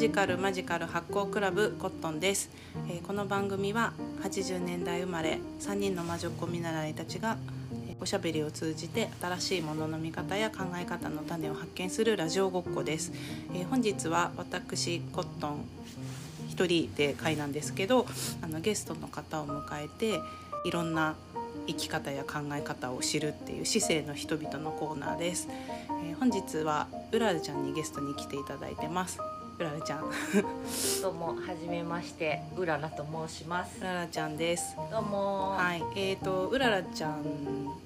ジカルマジカル発行クラブコットンです、えーこの番組は80年代生まれ3人の魔女っ子見習いたちがえおしゃべりを通じて新しいものの見方や考え方の種を発見するラジオごっこです、えー本日は私コットン一人で会なんですけどあのゲストの方を迎えていろんな生き方や考え方を知るっていう市政の人々のコーナーです、えー本日はうららちゃんにゲストに来ていただいてます。うららちゃん。どうもはじめましてうららと申します。うららちゃんです。どうも。はい。えーとうららちゃん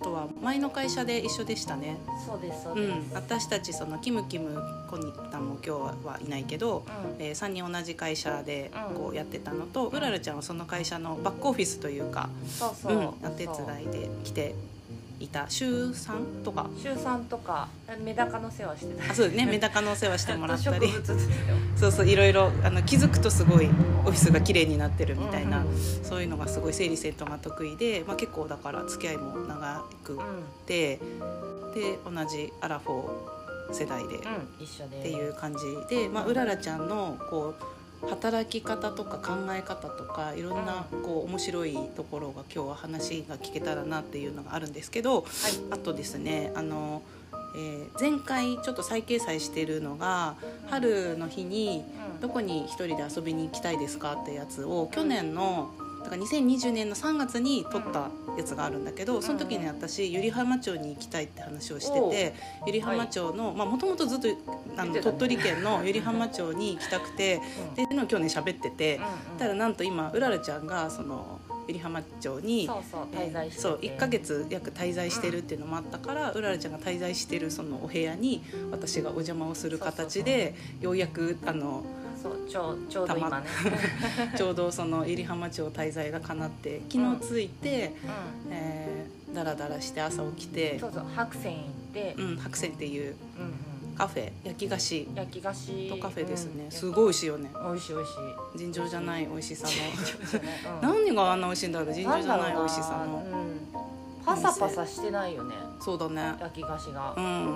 とは前の会社で一緒でしたね。そうですそうです、うん。私たちそのキムキムコニタンも今日はいないけど、うん。え3人同じ会社でうん。こうやってたのと、うららちゃんはその会社のバックオフィスというか、そうそう、うん、お手伝いで来ていた週3とか。週三とかメダカの世話してた。あそうねメダカのお世話してもらったり。そうそういろいろあの気づくとすごいオフィスが綺麗になってるみたいな、うん。うんそういうのがすごい整理整頓が得意で、まあ、結構だから付き合いも長くて、で同じアラフォー世代でっうん、うん、一緒で。ていう感じで、まあ、うららちゃんのこう働き方とか考え方とかいろんなこう面白いところが今日は話が聞けたらなっていうのがあるんですけどはい。あとですねあの、えー前回ちょっと再掲載してるのが春の日にうん。どこに一人で遊びに行きたいですかってやつを去年のだから2020年の3月に撮ったやつがあるんだけどその時に私百合浜町に行きたいって話をしてて百合浜町のもともとずっとあのね。鳥取県の百合浜町に行きたくてうんでっていうのを去年喋っててうんうんただなんと今うららちゃんがその百合浜町にそうそう滞在してて。そう1ヶ月約滞在してるっていうのもあったから、うららちゃんが滞在してるそのお部屋に私がお邪魔をする形でようやくあのそうちょうちょうど今ね、ちょうどその入浜町滞在が叶って昨日着いて、うえー、だらだらして朝起きてん、そうそう白線行って、うん、白線っていううんカフェ焼き菓子。うん、焼き菓子。とカフェですね、うん。すごい美味しいよね。美味しい美味しい。尋常じゃない美味しさの。うん。何があんな美味しいんだろう尋常じゃない美味しさの。うな。うん、パサパサしてないよね。そうだね。焼き菓子が。う、ん、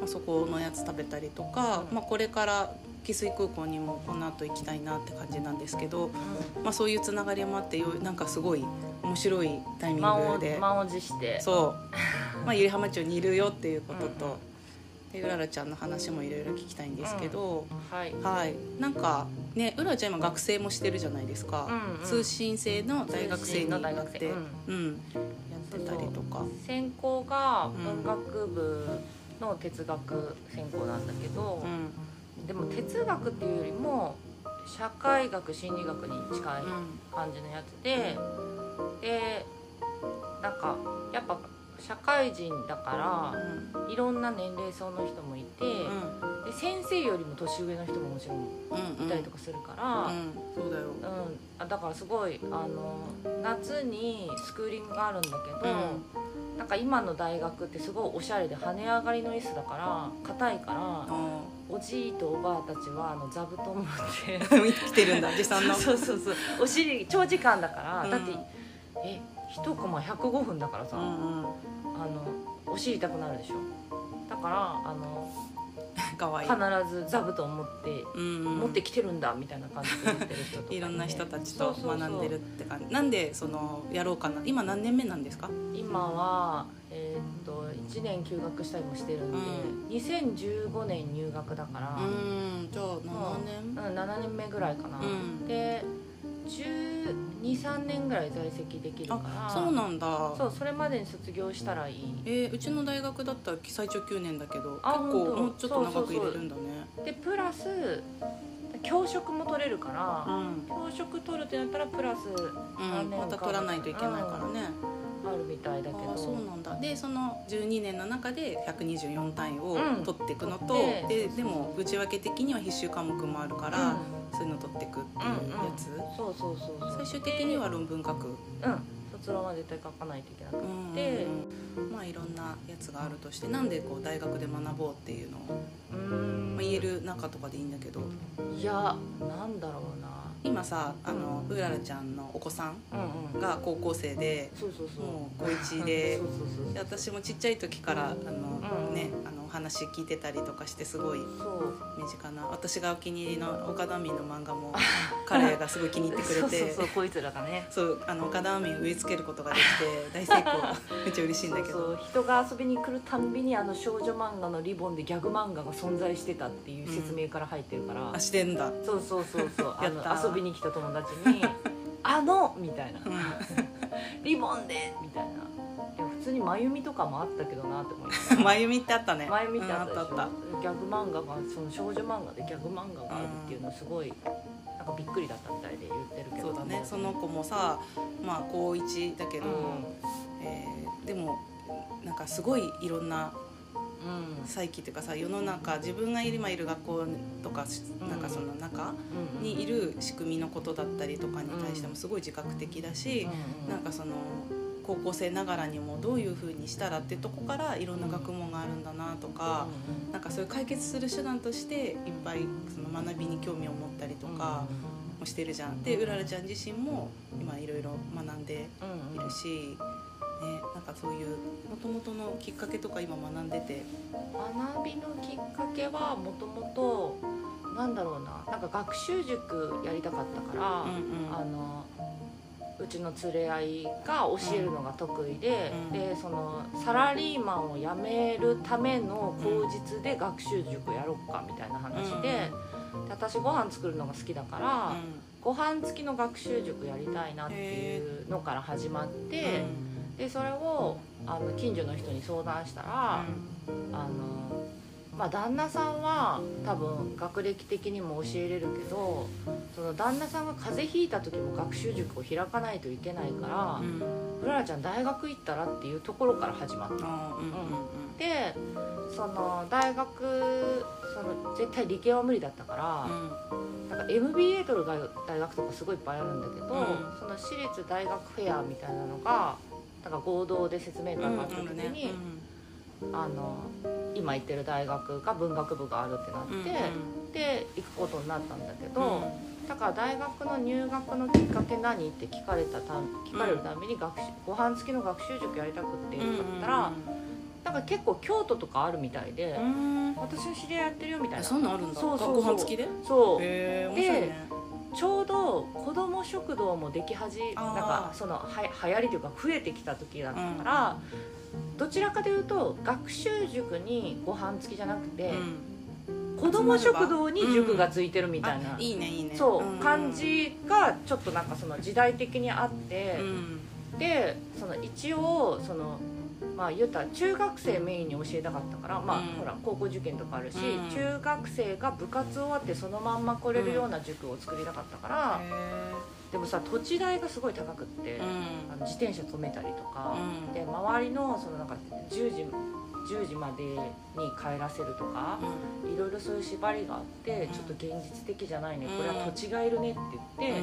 まあ、そこのやつ食べたりとか、うん。まあ、これから汽水空港にもこの後行きたいなって感じなんですけど、うん。まあ、そういうつながりもあってよなんかすごい面白いタイミングで。満を持して。そう、まあ、百合浜町にいるよっていうことと、うんうん。でうららちゃんの話もいろいろ聞きたいんですけど、はい。はい。なんかねうららちゃん今学生もしてるじゃないですか、うんうん。通信制の大学生になって、学生。うん。やってたりとか。専攻がうん。文学部の哲学専攻なんだけどう、んでも哲学っていうよりも社会学心理学に近いうん。感じのやつででなんかやっぱ社会人だからいろんな年齢層の人もいて、うん。で先生よりも年上の人ももちろんうんいたりとかするから、うん。そうだよ。うん。あだからすごいあの夏にスクーリングがあるんだけど、なんか今の大学ってすごいおしゃれで跳ね上がりの椅子だから硬いからあおじいとおばあたちはあの座布団持って。ー 見てるんだ持参の。そうそうそう。お尻長時間だから、うん。だってえ一コマ105分だからさ、うんうん。あのお尻痛くなるでしょ。だからあの かわいい。必ず座布団持って、うんうん。持ってきてるんだみたいな感じで言ってる人とかいて。いろんな人たちと学んでるって感じ。なんでそのやろうかな。今何年目なんですか？今は、えーっと1年休学したりもしてるんで、う2015年入学だから、うんじゃあ7年。う。ん、7年目ぐらいかな、うん。で123年ぐらい在籍できるからあそうなんだ。そうそれまでに卒業したらいい。えーうちの大学だったら最長9年だけど結あ構もうちょっと長く入れるんだね。でプラス教職も取れるから、うん。教職取るってなったらプラスうんまた取らないといけないからね。あるでその12年の中で124単位をうん。取っていくのと、でででも内訳的には必修科目もあるから、そういうの取っていくっていうやつ、そうそうそうそう。最終的には論文書く。うん。卒論は絶対書かないといけなくうん。てまあいろんなやつがあるとしてなんでこう大学で学ぼうっていうのを、うーん。まあ、言える中とかでいいんだけど。いやなんだろうな今さあのうららちゃんのお子さんが高校生でもう高1で私もちっちゃい時からあの、うんねあのお話聞いてたりとかしてすごい身近な私がお気に入りの岡田民の漫画も彼がすごい気に入ってくれてそうそうそうこいつらがね。そうあの岡田民植え付けることができて 大成功。めっちゃ嬉しいんだけど。人が遊びに来るたんびにあの少女漫画のリボンでギャグ漫画が存在してたっていう説明から入ってるから、あしてんだ、そうそうそうそう。あの遊びに来た友達に 「あの!」みたいな。うん「リボンで!」みたいな普通に真由美とかもあったけどなって思いながらまゆみ ってあったね。前見てあったでしょ、うんあった。あっギャグ漫画がその少女漫画でギャグ漫画があるっていうのすごいなんかびっくりだったみたいで言ってるけど。そうだね。その子もさまあ高1だけど、うん。えーでもなんかすごいいろんなうん。再起っていうかさ世の中自分が今いる学校とかしうん。なんかその中うんにいる仕組みのことだったりとかに対してもすごい自覚的だし、うん。なんかその高校生ながらにもどういうふうにしたらってとこからいろんな学問があるんだなとか、なんかそういう解決する手段としていっぱいその学びに興味を持ったりとかもしてるじゃん。でうららちゃん自身も今いろいろ学んでいるし、ね、なんかそういうもともとのきっかけとか今学んでて。学びのきっかけはもともとなんだろうななんか学習塾やりたかったから、うんうんあのうちの連れ合いが教えるのが得意で、うんでそのサラリーマンを辞めるための口実で学習塾やろっかみたいな話で,、で私ご飯作るのが好きだから、ご飯付きの学習塾やりたいなっていうのから始まって、でそれをあの近所の人に相談したら、あのまあ旦那さんは多分学歴的にも教えれるけどその旦那さんが風邪ひいた時も学習塾を開かないといけないからうん「うららちゃん大学行ったら?」っていうところから始まった。うんうんでその大学その絶対理系は無理だったから、うん。なんか MBA 取る大学とかすごいいっぱいあるんだけど、ん。その私立大学フェアみたいなのがなんか合同で説明会があった時に、あの今行ってる大学が文学部があるってなって、うんうん。で行くことになったんだけど、うん。だから大学の入学のきっかけ何って聞かれたた聞かれるたびに学習、ご飯付きの学習塾やりたくって言ったら、なんか結構京都とかあるみたいで、うん。うん私の知り合いやってるよみたいえなそんなんあるんだ。そうそうそう。ご飯付きで？そう。へえ面白いね。ちょうど子ども食堂もでき始めあー。なんかそのは流行りというか増えてきた時だったから、どちらかというと学習塾にご飯付きじゃなくて、子ども食堂に塾がついてるみたいな、あいいねいいね。そう、ん。感じがちょっとなんかその時代的にあってう、ん。でその一応そのまあ言ったら中学生メインに教えたかったから、まあうん。ほら高校受験とかあるし、うん。中学生が部活終わってそのまんま来れるような塾を作りたかったから、へでもさ土地代がすごい高くって、えあの自転車止めたりとか、うん。で周りのそのなんか10時10時までに帰らせるとか、いろいろそういう縛りがあって、ちょっと現実的じゃないねこれは土地がいるねって言って、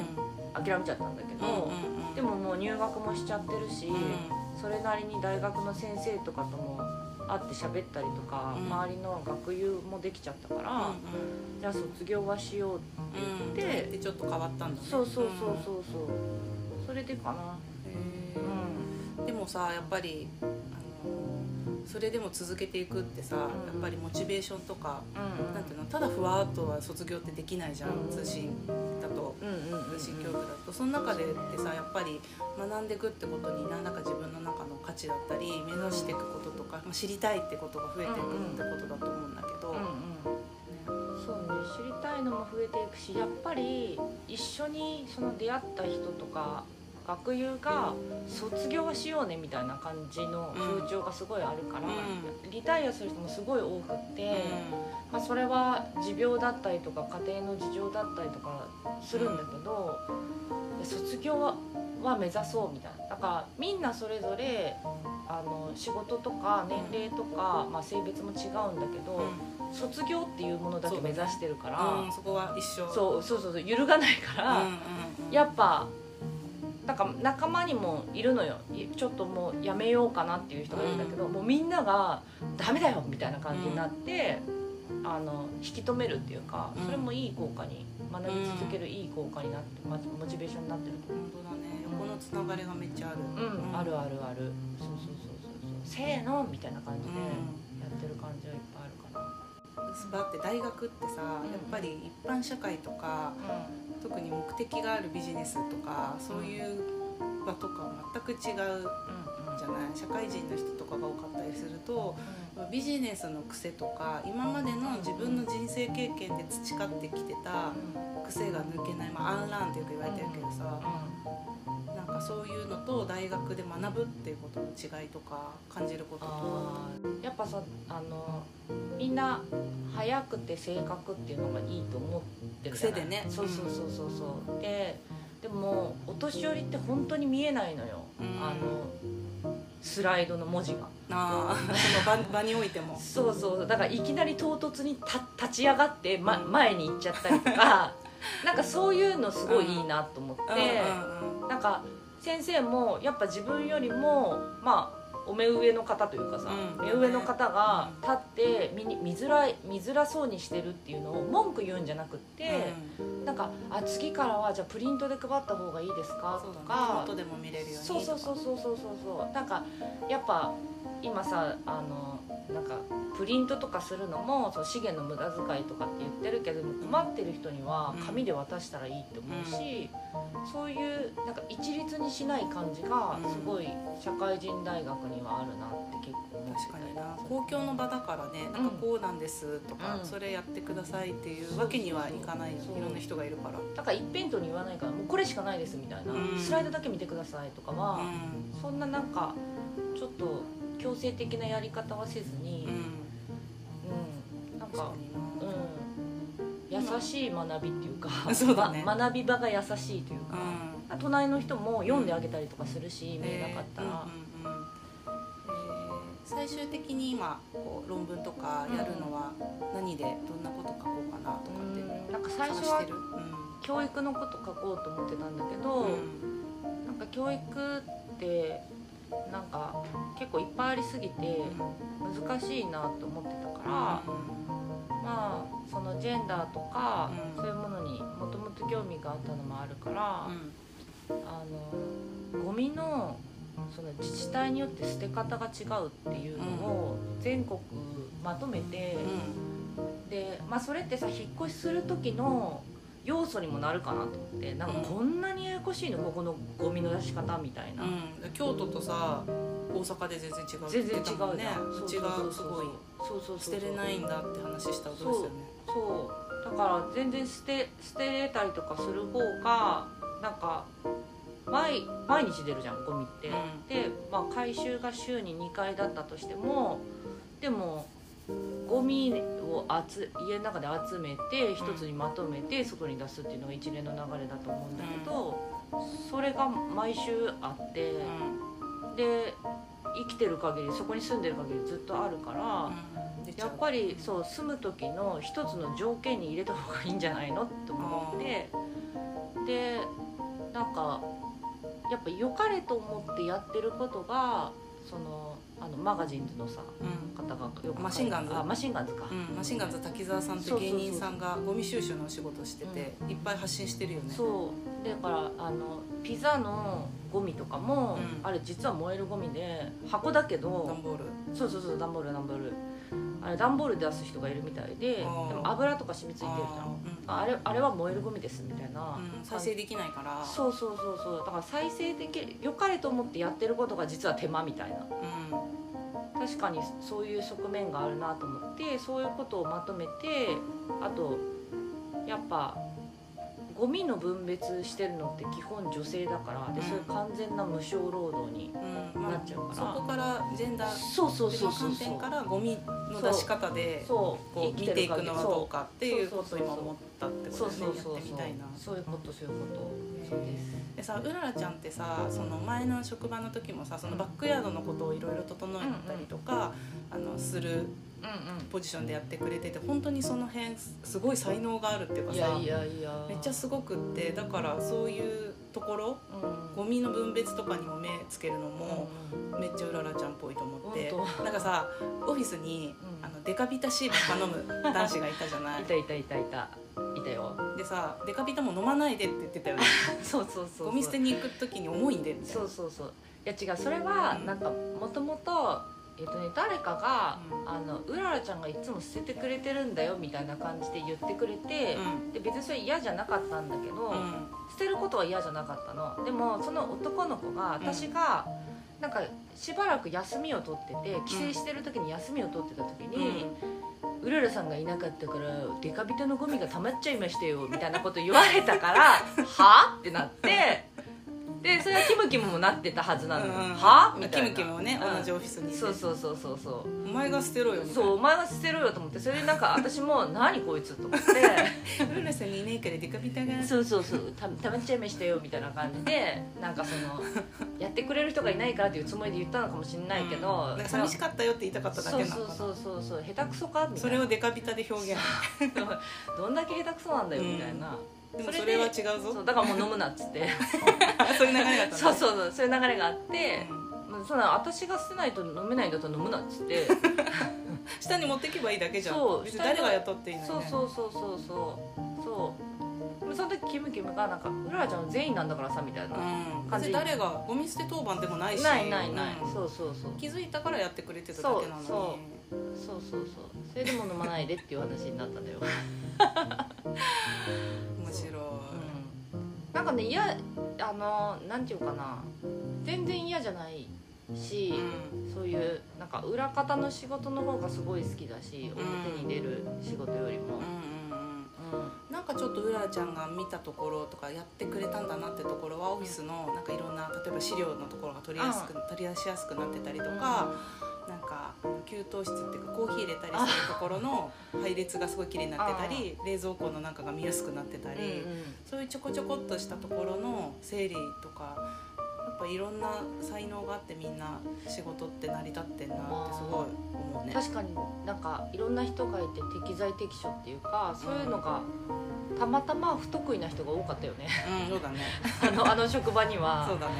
諦めちゃったんだけど、でももう入学もしちゃってるし、それなりに大学の先生とかとも会って喋ったりとか、うん。周りの学友もできちゃったから、じゃあ卒業はしようって言って、でちょっと変わったんだね。そうそうそうそうそう。それでかな。へうん。ーでもさやっぱりあのそれでも続けていくってさ、ん。やっぱりモチベーションとか、うん。なんていうのただふわっとは卒業ってできないじゃん、うん通信だと通信教育だと。その中でってさやっぱり学んでいくってことに何らか自分の中の価値だったり目指していくこととか、まあ、知りたいってことが増えていくってことだと思うんだけど、そうね。知りたいのも増えていくしやっぱり一緒にその出会った人とか学友が卒業はしようねみたいな感じの風潮がすごいあるから、うリタイアする人もすごい多くって、まあ、それは持病だったりとか家庭の事情だったりとかするんだけど、卒業はは目指そうみたいな。だからみんなそれぞれあの仕事とか年齢とか、まあ、性別も違うんだけど、卒業っていうものだけ目指してるからうん。うん。そこは一緒。そうそうそうそう揺るがないから、うんうんうん。やっぱなんか仲間にもいるのよ。いちょっともうやめようかなっていう人がいるんだけど、もうみんなが「ダメだよ」みたいな感じになって、あの引き止めるっていうかうん。それもいい効果に学び続けるいい効果になって、まずモチベーションになってると思う。本当だね。横のつながりがめっちゃある。うん、あるあるある。そうそうそうそうそう。せーのみたいな感じでやってる感じはいっぱいある場って大学ってさ、やっぱり一般社会とか、特に目的があるビジネスとかそういう場とか全く違うじゃない？社会人の人とかが多かったりすると、ビジネスの癖とか今までの自分の人生経験で培ってきてた癖が抜けない、まあ、アンランってよく言われてるけどさ、かそういうのと大学で学ぶっていうことの違いとか感じることとやっぱさあのみんな早くて正確っていうのがいいと思ってる癖でね。そうそうそうそうそう。ででもお年寄りって本当に見えないのよ、うん、あのスライドの文字が。あその場場においても。そうそうだからいきなり唐突に立ち上がって、ま、前に行っちゃったりとか。なんかそういうのすごいいいなと思って、うん、なんか先生もやっぱ自分よりもまあお目上の方というかさ、うん、目上の方が立って見見づらい見づらそうにしてるっていうのを文句言うんじゃなくって、うん、なんかあ次からはじゃあプリントで配った方がいいですか？とかそう、ね、でも見れるようにそうそうそうそうそうそう。なんかやっぱ今さあのなんかプリントとかするのもその資源の無駄遣いとかって言ってるけど困ってる人には紙で渡したらいいって思うし、うん、そういうなんか一律にしない感じがすごい社会人大学にはあるなって結構思って確かにな。公共の場だからねなんかこうなんですとか、うん、それやってくださいっていうわけにはいかないよいろんな人がいるから。だから一辺倒に言わないからもうこれしかないですみたいな、うん、スライドだけ見てくださいとかは、そんななんかちょっと強制的なやり方はせずに、うん、うん、なんか、うん、優しい学びっていうか、そうだね、ま、学び場が優しいというか、うん、隣の人も読んであげたりとかするし、見えなかったら。最終的に今こう論文とかやるのは何でどんなこと書こうかなとかって、なんか最初は教育のこと書こうと思ってたんだけど、なんか教育ってなんか結構いっぱいありすぎて難しいなと思ってたから、まあそのジェンダーとか、そういうものにもともと興味があったのもあるから、あのゴミのその自治体によって捨て方が違うっていうのを全国まとめて、で、まあ、それってさ引っ越しする時の要素にもなるかなと思ってなんかこんなにややこしいのここのゴミの出し方みたいな、うん、京都とさ大阪で全然違う全然違うねうちがすごいそうそう捨てれないんだって話したことですよね。そうだから全然捨て捨てれたりとかする方がなんか毎毎日出るじゃんゴミって、うん、で、まあ、回収が週に2回だったとしてもでもゴミを集家の中で集めて一つにまとめて外に出すっていうのが一連の流れだと思うんだけど、それが毎週あって、で生きてる限りそこに住んでる限りずっとあるから、やっぱりそう住む時の一つの条件に入れた方がいいんじゃないのって思ってでなんかやっぱ良かれと思ってやってることがそのあのマガジンズのさ、うん、方がよくマシンガンズ。あマシンガンズか、うん、マシンガンズ滝沢さんって芸人さんがゴミ収集のお仕事してて、うん、いっぱい発信してるよね。そう。だからあのピザのゴミとかも、あれ実は燃えるゴミで箱だけど段ボール。そうそうそう段ボール段ボール。あれ段ボール出す人がいるみたいででも油とか染みついてるじゃんあ,、れあれは燃えるゴミですみたいな、再生できないから。そうそうそうそう。だから再生できるよかれと思ってやってることが実は手間みたいな、うん、確かにそういう側面があるなと思ってそういうことをまとめてあとやっぱゴミの分別してるのって基本女性だからでそれ完全な無償労働になっちゃうから、そこからジェンダーそうそうそうそう観点からゴミの出し方でこう見ていくのはどうかっていうことを今思ったってことですねやってみたいな。そういうことそういうこと。そうです。でさうららちゃんってさその前の職場の時もさそのバックヤードのことをいろいろ整えたりとか、あのするポジションでやってくれてて本当にその辺すごい才能があるっていうかさめっちゃすごくってだからそういうところ、うん、ゴミの分別とかにも目つけるのもめっちゃうららちゃんっぽいと思って、うん、なんかさオフィスに、うん、あのデカビタシープ頼む男子がいたじゃない？いたいたいたいた。いたよ。でさデカビタも飲まないでって言ってたよね。そうそうそうゴミ捨てに行く時に重いんでそうそうそう。いや違う。それはなんかもともとえっとね誰かが、うん。あのうららちゃんがいつも捨ててくれてるんだよみたいな感じで言ってくれて、うん。で別にそれ嫌じゃなかったんだけど、うん。捨てることは嫌じゃなかったの。でもその男の子がうん。私が、なんかしばらく休みを取ってて帰省してる時に休みを取ってた時に、うららさんがいなかったからデカビタのゴミが溜まっちゃいましたよみたいなこと言われたから は？ってなってでそれはキムキムもなってたはずなの、うんうんは？みたいな。キムキムもねうん。同じオフィスにそうそうそうそうそう。お前が捨てろよそうお前が捨てろよと思ってそれでなんか私も「何こいつ」と思って。ルナさんにいねえからデカビタが。そうそうそう。たたまっちゃいましたよみたいな感じでなんかそのやってくれる人がいないからっていうつもりで言ったのかもしれないけど、うん寂しかったよって言いたかっただけなのそうそうそうそう下手くそか？みたいな。それをデカビタで表現。どんだけ下手くそなんだよみたいな、でもそれは違うぞ。そうだからもう飲むなっつって。そういう流れだったそううそうそうそういう流れがあって、まあそんな私が捨てないと飲めないんだったら飲むなっつって。下に持ってけばいいだけじゃん。そう別に誰が雇っていいのにそうねそうそうそうそう。そうその時キムキムがなんか「うららちゃんの全員なんだからさ」みたいな、うん。感じ。別に誰がゴミ捨て当番でもないし。ないないない、うん。そうそうそう。気づいたからやってくれてただけなのに。そうそうそう。そうそれでも飲まないでっていう話になったんだよ、面白い。うん、なんかね嫌あのなんていうかな。全然嫌じゃないし、うん。そういうなんか裏方の仕事の方がすごい好きだし表に出る仕事よりも、うんうんうん。うん。なんかちょっとうららちゃんが見たところとかやってくれたんだなってところはオフィスのなんかいろんな例えば資料のところが取りやすく取り出しやすくなってたりとか、なんか給湯室っていうかコーヒー入れたりするところの配列がすごい綺麗になってたり冷蔵庫の中が見やすくなってたり、うんうんそういうちょこちょこっとしたところの整理とかやっぱいろんな才能があってみんな仕事って成り立ってんなってすごい思うね。確かになんかいろんな人がいて適材適所っていうかそういうのがたまたま不得意な人が多かったよねうん、そうだね。あのあの職場にはそうだね。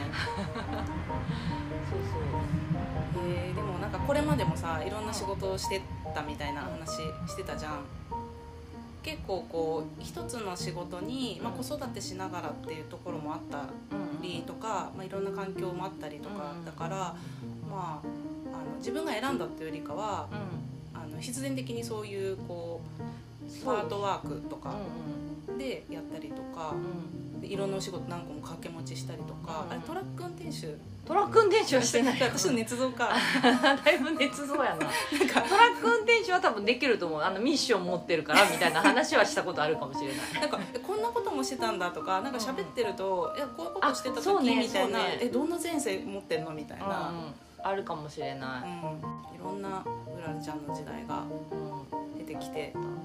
これまでもさいろんな仕事をしてたみたいな話してたじゃん。結構こう一つの仕事に、まあ、子育てしながらっていうところもあったうんりとか、まあ、いろんな環境もあったりとかうん。だからまああの自分が選んだっていうよりかはうあの必然的にそういうこうパートワークとかん。でやったりとかうんいろんなお仕事何個も掛け持ちしたりとかうん。あれトラック運転手トラック運転手はしてない。私の捏造か。だいぶ捏造やな。トラック運転手は多分できると思う。あのミッション持ってるからみたいな話はしたことあるかもしれない。なんかえこんなこともしてたんだとかなんか喋ってると、いやこういうことしてた時みたいな、ね。えどんな前世持ってんのみたいな、うんうん。あるかもしれうん。ない、いろんなうららちゃんの時代がうん。出てきて。ねだけどなんか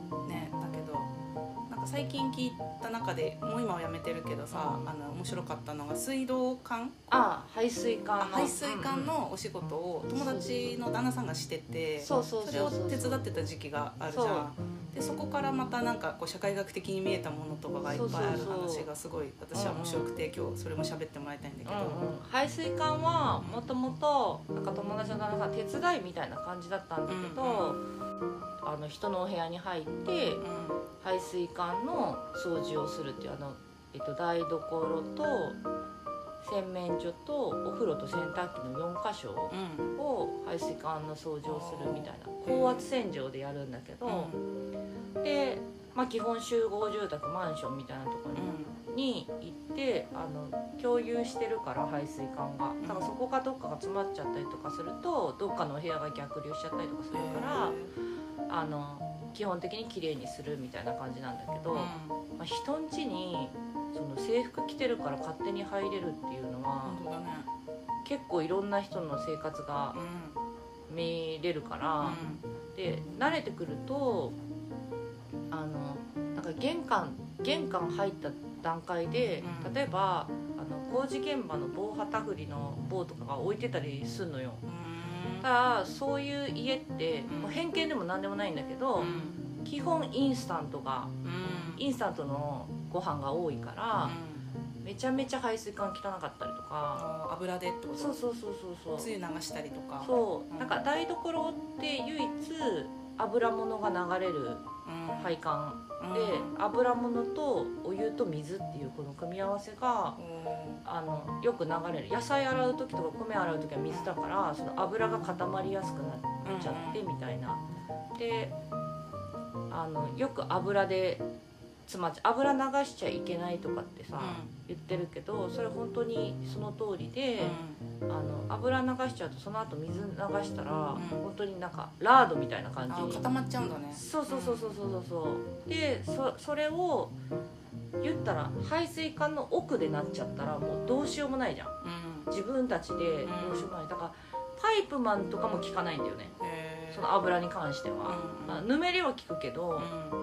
最近聞いた中でもう今はやめてるけどさ、うん。あの面白かったのが水道管。あ排水管排水管のお仕事を友達の旦那さんがしててそうそうそうそうそれを手伝ってた時期があるじゃんでそこからまたなんかこう社会学的に見えたものとかがいっぱいある話がすごい私は面白くて今日それも喋ってもらいたいんだけど、うんうん、排水管はもともとなんか友達の旦那さん手伝いみたいな感じだったんだけど、あの人のお部屋に入ってうん。排水管の掃除をするっていうあの、えっと、台所と洗面所とお風呂と洗濯機の4箇所うんを排水管の掃除をするみたいな高圧洗浄でやるんだけど、で、まあ、基本集合住宅マンションみたいなところにに行ってあの共有してるから排水管が。だからそこがどっかが詰まっちゃったりとかするとどっかのお部屋が逆流しちゃったりとかするからあの基本的に綺麗にするみたいな感じなんだけど、まあ、人ん家にその制服着てるから勝手に入れるっていうのはね。結構いろんな人の生活がうん。見れるから、で慣れてくるとあのなんか玄関玄関入った段階で、うん。例えばあの工事現場の防旗振りの棒とかが置いてたりすんのよ。うん。ただそういう家って、うん。もう偏見でも何でもないんだけど、うん。基本インスタントがうん。インスタントのご飯が多いから、めちゃめちゃ排水管汚かったりとか。油でってこと？そうそうそうそうそう。つゆ流したりとか。そう。うん。なんか台所って唯一油物が流れるうん。配管うん。で油物とお湯と水っていうこの組み合わせがうんあのよく流れる。野菜洗う時とか米洗う時は水だからその油が固まりやすくなっちゃってみたいな。であのよく油でつま油流しちゃいけないとかってさ、言ってるけどそれ本当にその通りで、あの油流しちゃうとその後水流したら、本当になんかラードみたいな感じ。あ固まっちゃうんだね。そうそうそうそうそうそう。でそそれを言ったら排水管の奥でなっちゃったらもうどうしようもないじゃん。うん。自分たちでどうしようもない。だからパイプマンとかも効かないんだよね。その油に関しては、ぬめりは効くけど、うん。だ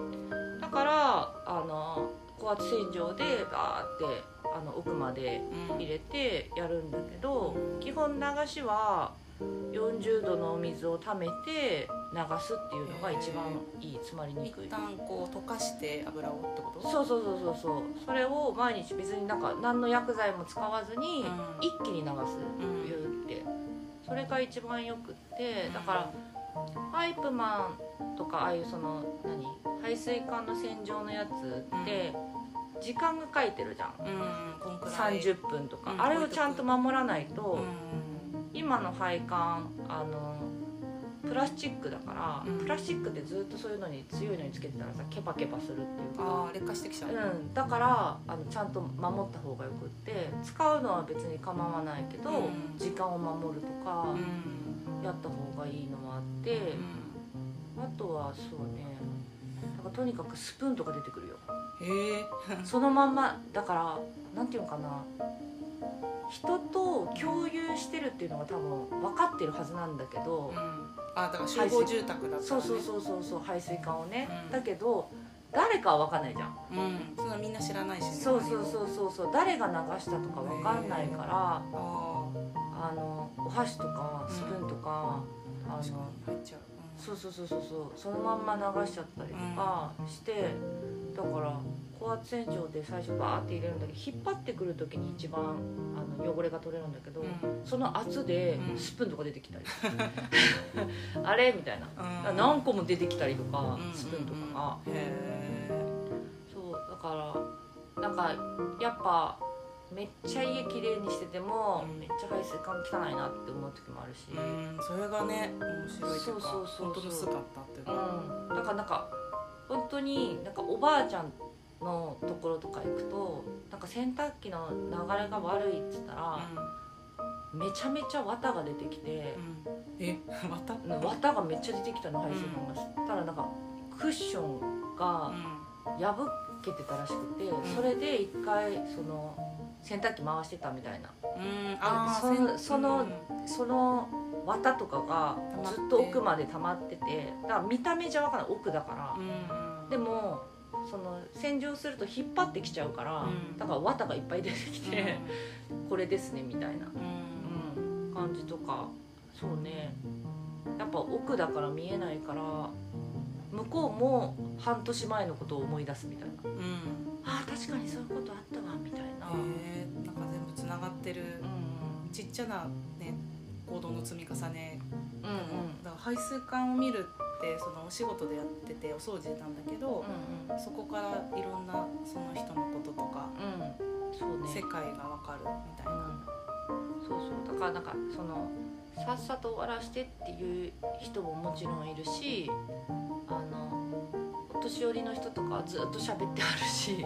からあの高圧洗浄でバーってあの奥までうん。入れてやるんだけど基本流しは40度のお水を溜めて流すっていうのが一番いい。詰まりにくい。一旦こう溶かして油をってこと？そうそうそうそうそう。それを毎日別になんか何の薬剤も使わずにうん。一気に流す。うん。言うって。それが一番よくって。だからパイプマンとかああいうその何排水管の洗浄のやつって時間が書いてるじゃん。うんこんくらい。30分とか。うんあれをちゃんと守らないとうん。今の配管あのプラスチックだからうん。プラスチックってずっとそういうのに強いのにつけてたらさケバケバするっていうか。ああ劣化してきちゃう。うん、だからあのちゃんと守った方がよくって使うのは別に構わないけど、うん。時間を守るとかうん。やった方がいいのもあって、あとはそうねだからとにかくスプーンとか出てくるよ。へえ。そのまんまだからなんていうのかな人と共有してるっていうのが多分分かってるはずなんだけど、あだから集合住宅だったらね。そうそうそうそうそう排水管をね、うん。だけど誰かは分かんないじゃん。うん。そんなみんな知らないしね。そうそうそうそうそう。誰が流したとか分かんないからああのお箸とかスプーンとか、あのあ確かに。入っちゃう。そうそうそうそうそう。そのまんま流しちゃったりとかして、だから高圧洗浄で最初バーって入れるんだけど引っ張ってくる時に一番あの汚れが取れるんだけど、うん。その圧でうん。スプーンとか出てきたり、あれみたいな、うん。何個も出てきたりとか、うん。スプーンとかが、へえそうだからなんかやっぱめっちゃ家きれいにしてても、うん。めっちゃ排水管汚いなって思う時もあるし、うんそれがね面白いというかそうそうそうそう。本当薄かったっていうかうん、だからなんか本当になんかおばあちゃんのところとか行くとなんか洗濯機の流れが悪いっつったら、めちゃめちゃ綿が出てきてう、ん。え またうん綿がめっちゃ出てきたの排水管が、そしたらなんかクッションが破けてたらしくて、ん。それで一回その洗濯機回してたみたいな。うん。あそのそのうんその綿とかがずっと奥まで溜まっててだから見た目じゃ分からない奥だから。うんでもその洗浄すると引っ張ってきちゃうから、うん。だから綿がいっぱい出てきて、これですねみたいな、うん。うん、感じとか。そうね。やっぱ奥だから見えないから向こうも半年前のことを思い出すみたいな。うん。うんあー確かにそういうことあったわみたいな、へえなんか全部つながってる。うんちっちゃなね行動の積み重ね。うんうん。だから排水管を見るってそのお仕事でやっててお掃除なんだけど、うんそこからいろんなその人のこととか、うんうんそうね。世界がわかるみたいな、そうそう。だからなんかそのさっさと終わらしてっていう人ももちろんいるしあのお年寄りの人とかはずっと喋ってあるし、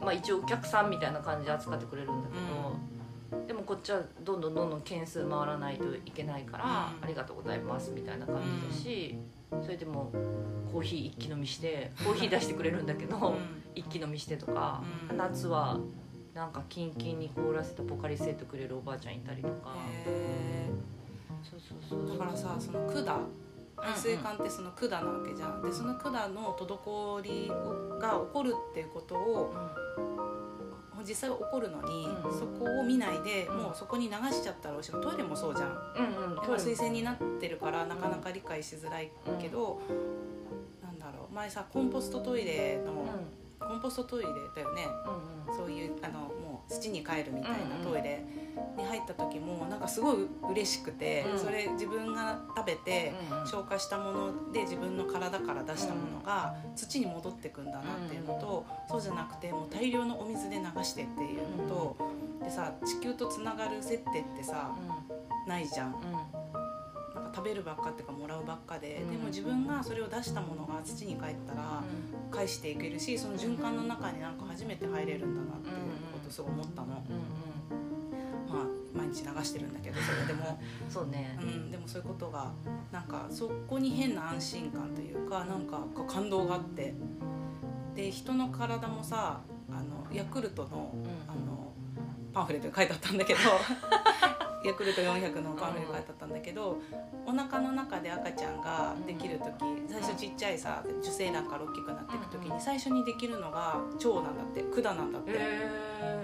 まあ、一応お客さんみたいな感じで扱ってくれるんだけど、でもこっちはどんどんどんどん件数回らないといけないから、うん。ありがとうございますみたいな感じだし、それでもコーヒー一気飲みしてコーヒー出してくれるんだけど、うん。一気飲みしてとか、うん。夏はなんかキンキンに凍らせたポカリスエットくれるおばあちゃんいたりとか、へそうそうそう。ーだからさその管排水管ってその管なわけじゃん。でその管の滞りが起こるっていうことを実際は起こるのに、うんそこを見ないで、うん。もうそこに流しちゃったらおしまいトイレもそうじゃん。うんうんでも水洗になってるからなかなか理解しづらいけど、なんだろう。前さコンポストトイレのコンポストトイレだよね。うんうん。そういうあの土に帰るみたいなトイレに入った時もなんかすごい嬉しくて、うん。それ自分が食べて消化したもので自分の体から出したものが土に戻ってくんだなっていうのと、そうじゃなくてもう大量のお水で流してっていうのと、でさ地球とつながる接点ってさないじゃん。食べるばっかっていうかもらうばっかで、うん。でも自分がそれを出したものが土に帰ったら返していけるしその循環の中になんか初めて入れるんだなっていう。ことすごい思ったの、うんうん。まあ毎日流してるんだけどそれでも、そうね。うん、でもそういうことがなんかそこに変な安心感というかなんか感動があって。で人の体もさあのヤクルトのうん。あ のパンフレットに書いてあったんだけどヤクルト400のパンフレットに書いてあったんだけどお腹の中で赤ちゃんができる時ちっちゃいさ受精卵から大きくなっていく時に最初にできるのが腸なんだって管なんだって。へ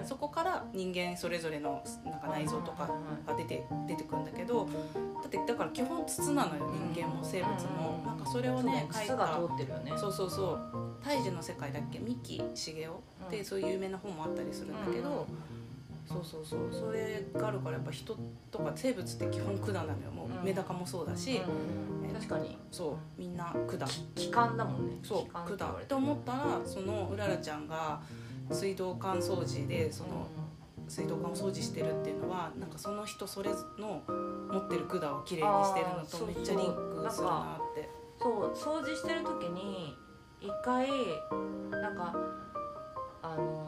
そこから人間それぞれのなんか内臓とかが出て出てくるんだけどだってだから基本筒なのよ人間も生物もうん。なんかそれをね書いた通ってるよね。そうそうそう「胎児の世界」だっけ？三木茂雄ってうん。そういう有名な本もあったりするんだけどそうそうそう。それがあるからやっぱ人とか生物って基本管なのよ。もうメダカもそうだし。確かに。そうみんな管気管だもんね。そう気管管って思ったらそのうららちゃんが水道管掃除でその水道管を掃除してるっていうのはなんかその人それの持ってる管をきれいにしてるのとめっちゃリンクするなって。そう掃除してる時に一回なんかあの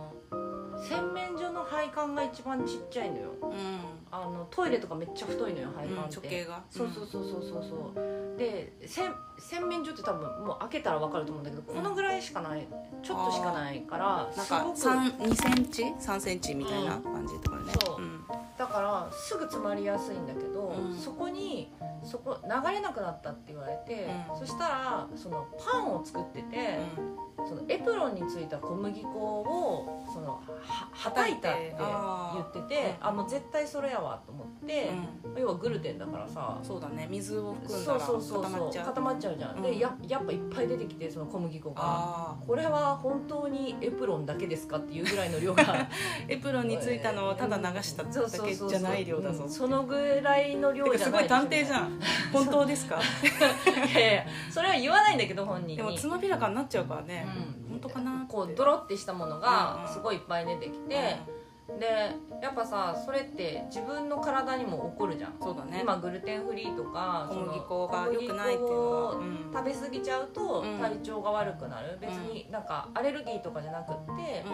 洗面所の配管が一番ちっちゃいのよ。うん。あのトイレとかめっちゃ太いのよ配うん管って、直径が。そうそうそうそうそうそう。でせ洗面所って多分もう開けたら分かると思うんだけどこのぐらいしかない。ちょっとしかないからなんかすごく2センチ？3センチみたいな感じとかね。そう。うん。だからすぐ詰まりやすいんだけど、うん。そこにそこ流れなくなったって言われて、うん。そしたらそのパンを作ってて、そのエプロンについた小麦粉をそのははたいたって言っててあもう絶対それやわと思って、要はグルテンだから。さそうだね。水を含んだらそうそうそうそう固まっちゃう。固まっちゃうじゃん、うん。でややっぱいっぱい出てきてその小麦粉が。あこれは本当にエプロンだけですかっていうぐらいの量が。ー エプロンについたのをただ流しただけじゃない量だぞうん。そのぐらいの量じゃないすごい探偵じゃんん 本当ですか？いやいやそれは言わないんだけど本人に。でもつまびらかになっちゃうからね。うん。本当かなこうドロってしたものうんうん。がすごいいっぱい出てきて、でやっぱさそれって自分の体にも起こるじゃん、そうだね。今グルテンフリーとか小麦粉が良くないっていうのは。小麦粉を食べ過ぎちゃうとうん。体調が悪くなる、別になんかアレルギーとかじゃなくって、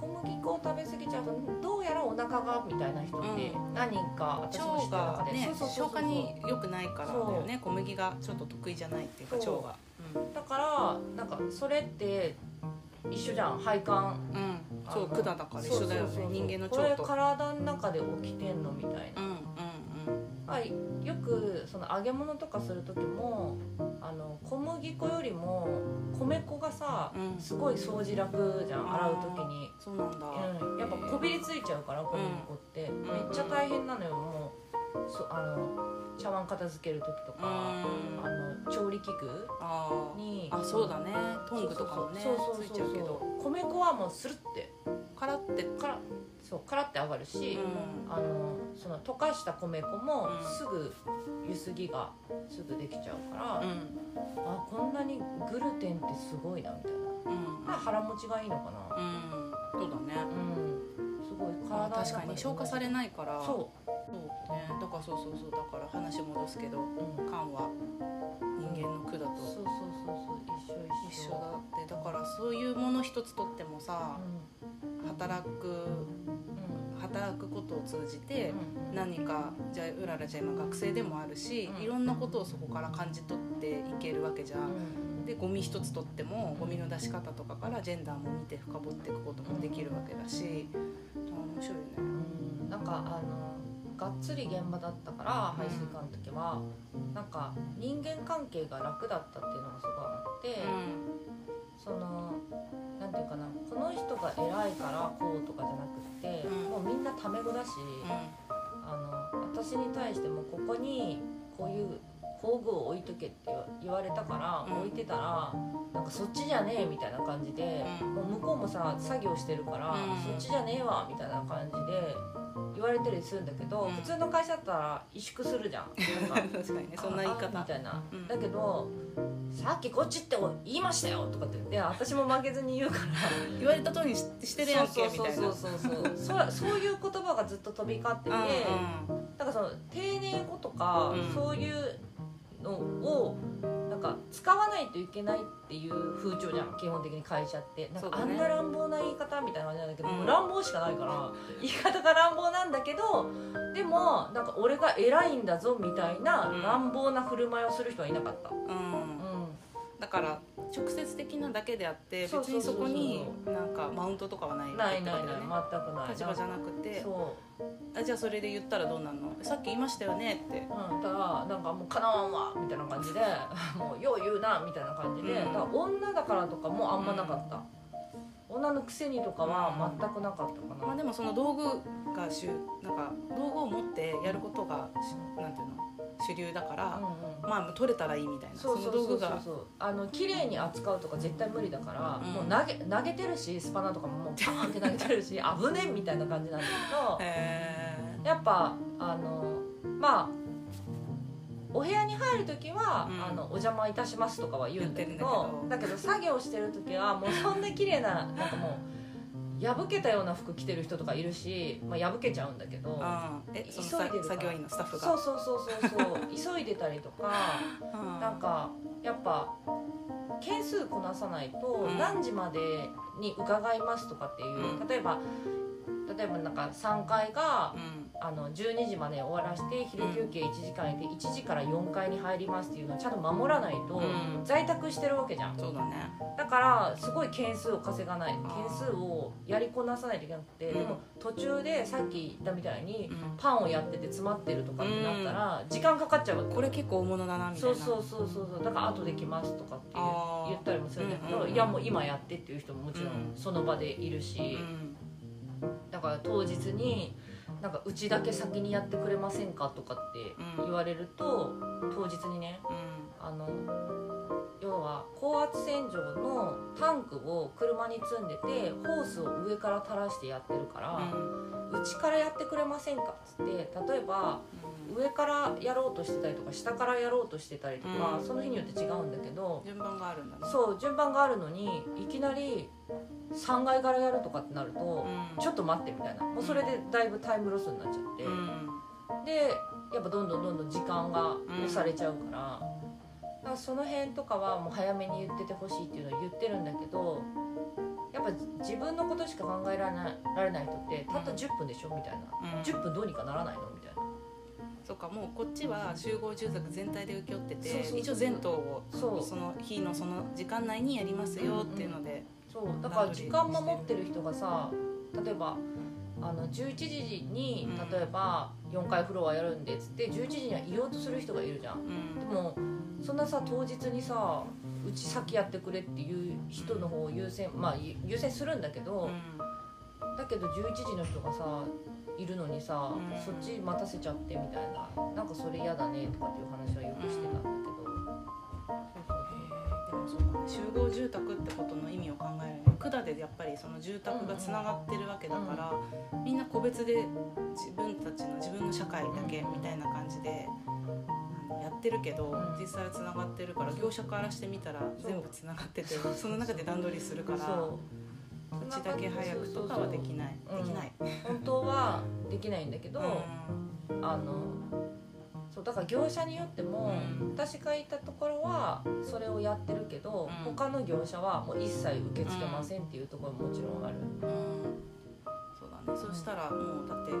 小麦粉を食べ過ぎちゃうとどうやらお腹がみたいな人ってうん。何人か私の知ってる腸がね中でそうそうそうそう。消化に良くないからだよね。小麦がちょっと得意じゃないっていうか腸が。だからなんかそれって一緒じゃん。配管。うん、うん、そう管だから一緒だよね人間のこれ体の中で起きてんのみたいな。うんうんはい、よくその揚げ物とかする時もあの小麦粉よりも米粉がさ、うん。すごい掃除楽じゃん洗う時に、そうなんだ。うん、やっぱこびりついちゃうから小麦粉って、ん。めっちゃ大変なのよもう。そあの茶碗片付ける時とか、うん。あの調理器具にあそうだね。トングとかもねそうそうそう。ついちゃうけど。米粉はもうスルってカラって。からそうカラって上がるし、うん。あのその溶かした米粉もうん。すぐゆすぎがすぐできちゃうから、うん。あこんなにグルテンってすごいなみたいな、うん。まあ、腹持ちがいいのかな。うん。そうだね。うん体確かに。消化されないから。そそうね。だからそうそうそう。だから話戻すけどう、うん、缶は人間の管と。そうそうそうそう。一緒一緒。一緒だって。だからそういうもの一つとってもさ働くうん。働くことを通じてうん。うん何かじゃあうららちゃん今学生でもあるし、うん。いろんなことをそこから感じ取っていけるわけじゃん。うん。でゴミ一つとってもゴミの出し方とかからジェンダーも見て深掘っていくこともできるわけだし、あ面白いよね。うん。なんかあのがっつり現場だったから排水管の時はなんか人間関係が楽だったっていうのがすごいあって、そのなんていうかなこの人が偉いからこうとかじゃなくて、うん。もうみんなタメ語だし、あの私に対してもここにこういう工具を置いとけって言われたから、うん。置いてたらなんかそっちじゃねえみたいな感じで、うん。もう向こうもさ作業してるから、うん。そっちじゃねえわみたいな感じで言われたりするんだけど、うん。普通の会社だったら萎縮するじゃん。なんか 確かにねそんな言いああみ方たいな、うん。だけどさっきこっちって言いましたよとかって言って私も負けずに言うから 言われた通りにししてるやんけみたいなそうそう。そうそうそう。そうそういう言葉がずっと飛び交ってて、うんだからその丁寧語とか、うん。そういうのをなんか使わないといけないっていう風潮じゃん基本的に会社って。なんか、あんな乱暴な言い方みたいな感じなんだけど、うん。もう乱暴しかないから 言い方が乱暴なんだけどでもなんか俺が偉いんだぞみたいなうん乱暴な振る舞いをする人はいなかった。うん、うん。うん。だから直接的なだけであって別にそこになんかマウントとかはないないないない全くない。立場じゃなくて。そう。あじゃあそれで言ったらどうなんの？さっき言いましたよねって。うん、たらなんかもうかなわんわみたいな感じで もうよう言うなみたいな感じで、うん。だ女だからとかもあんまなかった、女のくせにとかは全くなかったかな、まあでもその道具が主なんか道具を持ってやることがしなんていうの？主流だから、うんうんまあ取れたらいいみたいなそうそうそうそう。の道具が。そうあの綺麗に扱うとか絶対無理だから、うん。もう投げ投げてるしスパナとかももう パーンって投げてるし危ねえみたいな感じなんだけどへやっぱあのまあお部屋に入る時は、うん。あの「お邪魔いたします」とかは言うんだけど。だけど作業してる時はもうそんな綺麗ななんかもう破けたような服着てる人とかいるし、まあ、破けちゃうんだけど、え急いでる作業員のスタッフが。そうそうそうそうそう急いでたりとか うん。なんかやっぱ件数こなさないとうん。何時までに伺いますとかっていう、うん。例えば例えばなんか3階がうんあの12時まで終わらして昼休憩1時間入れて1時から4階に入りますっていうのをちゃんと守らないとうん。在宅してるわけじゃん。そうだね。だからすごい件数を稼がない。件数をやりこなさないといけなくて、うん。でも途中でさっき言ったみたいにうん。パンをやってて詰まってるとかってなったら時間かかっちゃうわけ。これ結構大物だなみたいな。そうそうそうそうだから後で来ますとかって言ったりもするんだけど、うんうんうんいやもう今やってっていう人ももちろうんん。その場でいるし、うん。だから当日になんかうちだけ先にやってくれませんかとかって言われると、当日にねうん。あの要は高圧洗浄のタンクを車に積んでてホースを上から垂らしてやってるから、うちからやってくれませんかっつって例えば上からやろうとしてたりとか下からやろうとしてたりとか、うん。その日によって違うんだけど順番があるんだね。そう順番があるのにいきなり3階からやるとかってなると、うん。ちょっと待ってみたいな。もうそれでだいぶタイムロスになっちゃって、うん。でやっぱどんどんどんどん時間が押されちゃうから,、だからその辺とかはもう早めに言っててほしいっていうのを言ってるんだけどやっぱ自分のことしか考えられないられない人ってたった10分でしょみたいな、うん。10分どうにかならないのみたいな。そうかもうこっちは集合住宅全体で請け負ってて一応全棟をその日のその時間内にやりますよっていうので、そう。だから時間守ってる人がさ例えばあの11時にうん。例えば4階フロアやるんでっつって11時には言おうとする人がいるじゃん。うん。でもそんなさ当日にさうち先やってくれっていう人の方を優先まあゆ優先するんだけど、だけど11時の人がさいるのにさ、うん。そっち待たせちゃってみたいななんかそれ嫌だねとかっていう話はよくしてたんだけど、そうかね。集合住宅ってことの意味を考えるね。管でやっぱりその住宅がつながってるわけだから、みんな個別で自分たちの自分の社会だけみたいな感じで、ってるけど、うん。実際はつながってるから業者からしてみたら全部つながっててその中で段取りするからそう。うちだけ早くとかはできない。そうできない。本当はできないんだけど、うん。あのそうだから業者によっても、うん。私がいたところはそれをやってるけど、うん。他の業者はもう一切受け付けませんっていうところももちろんある、うん。そうだね。そしたらもうだって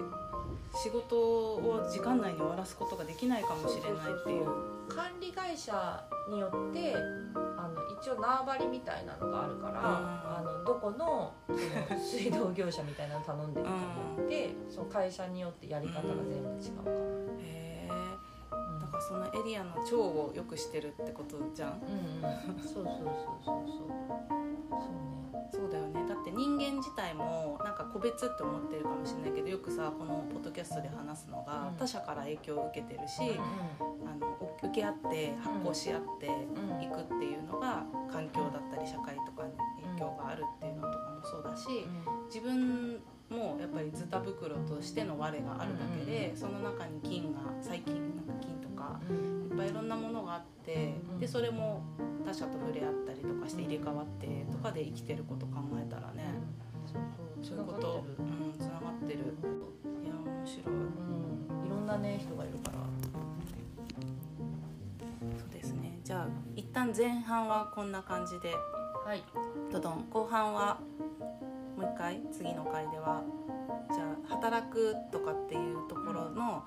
仕事を時間内に終わらすことができないかもしれないっていう。管理会社によってあの一応縄張りみたいなのがあるから、あのどこの水道業者みたいなの頼んでるかによって、その会社によってやり方が全部違うから、そのエリアの腸をよくしてるってことじゃん。うんうんそうそうそうそうそうそうね。そうだよね。だって人間自体もなんか個別って思ってるかもしれないけどよくさこのポッドキャストで話すのが、うん。他者から影響を受けてるし、うあのお受け合って発行し合ってんいくっていうのが環境だったり社会とかに影響があるっていうのとかもそうだし、自分もやっぱりズタ袋としての我があるだけで、その中に菌が細菌かいっぱいいろんなものがあって、うんでそれも他者と触れ合ったりとかして入れ替わってとかで生きてること考えたらね、そう。いうことうんつながってる。いや面白い。うん。いろんなね人がいるから。そうですね。じゃあ一旦前半はこんな感じで。はい。どどん。後半はもう一回次の回ではじゃあ働くとかっていうところの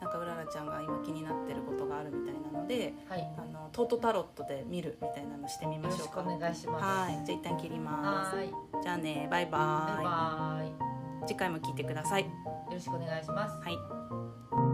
なんかうららちゃんが今気になってることがあるみたいなのではい。あのトートタロットで見るみたいなのしてみよましょうか。ろしくお願いします。はい。じゃあ一旦切ります。はーい。じゃあねバイババイバイ。次回も聞いてください。イよろしくお願いします。はい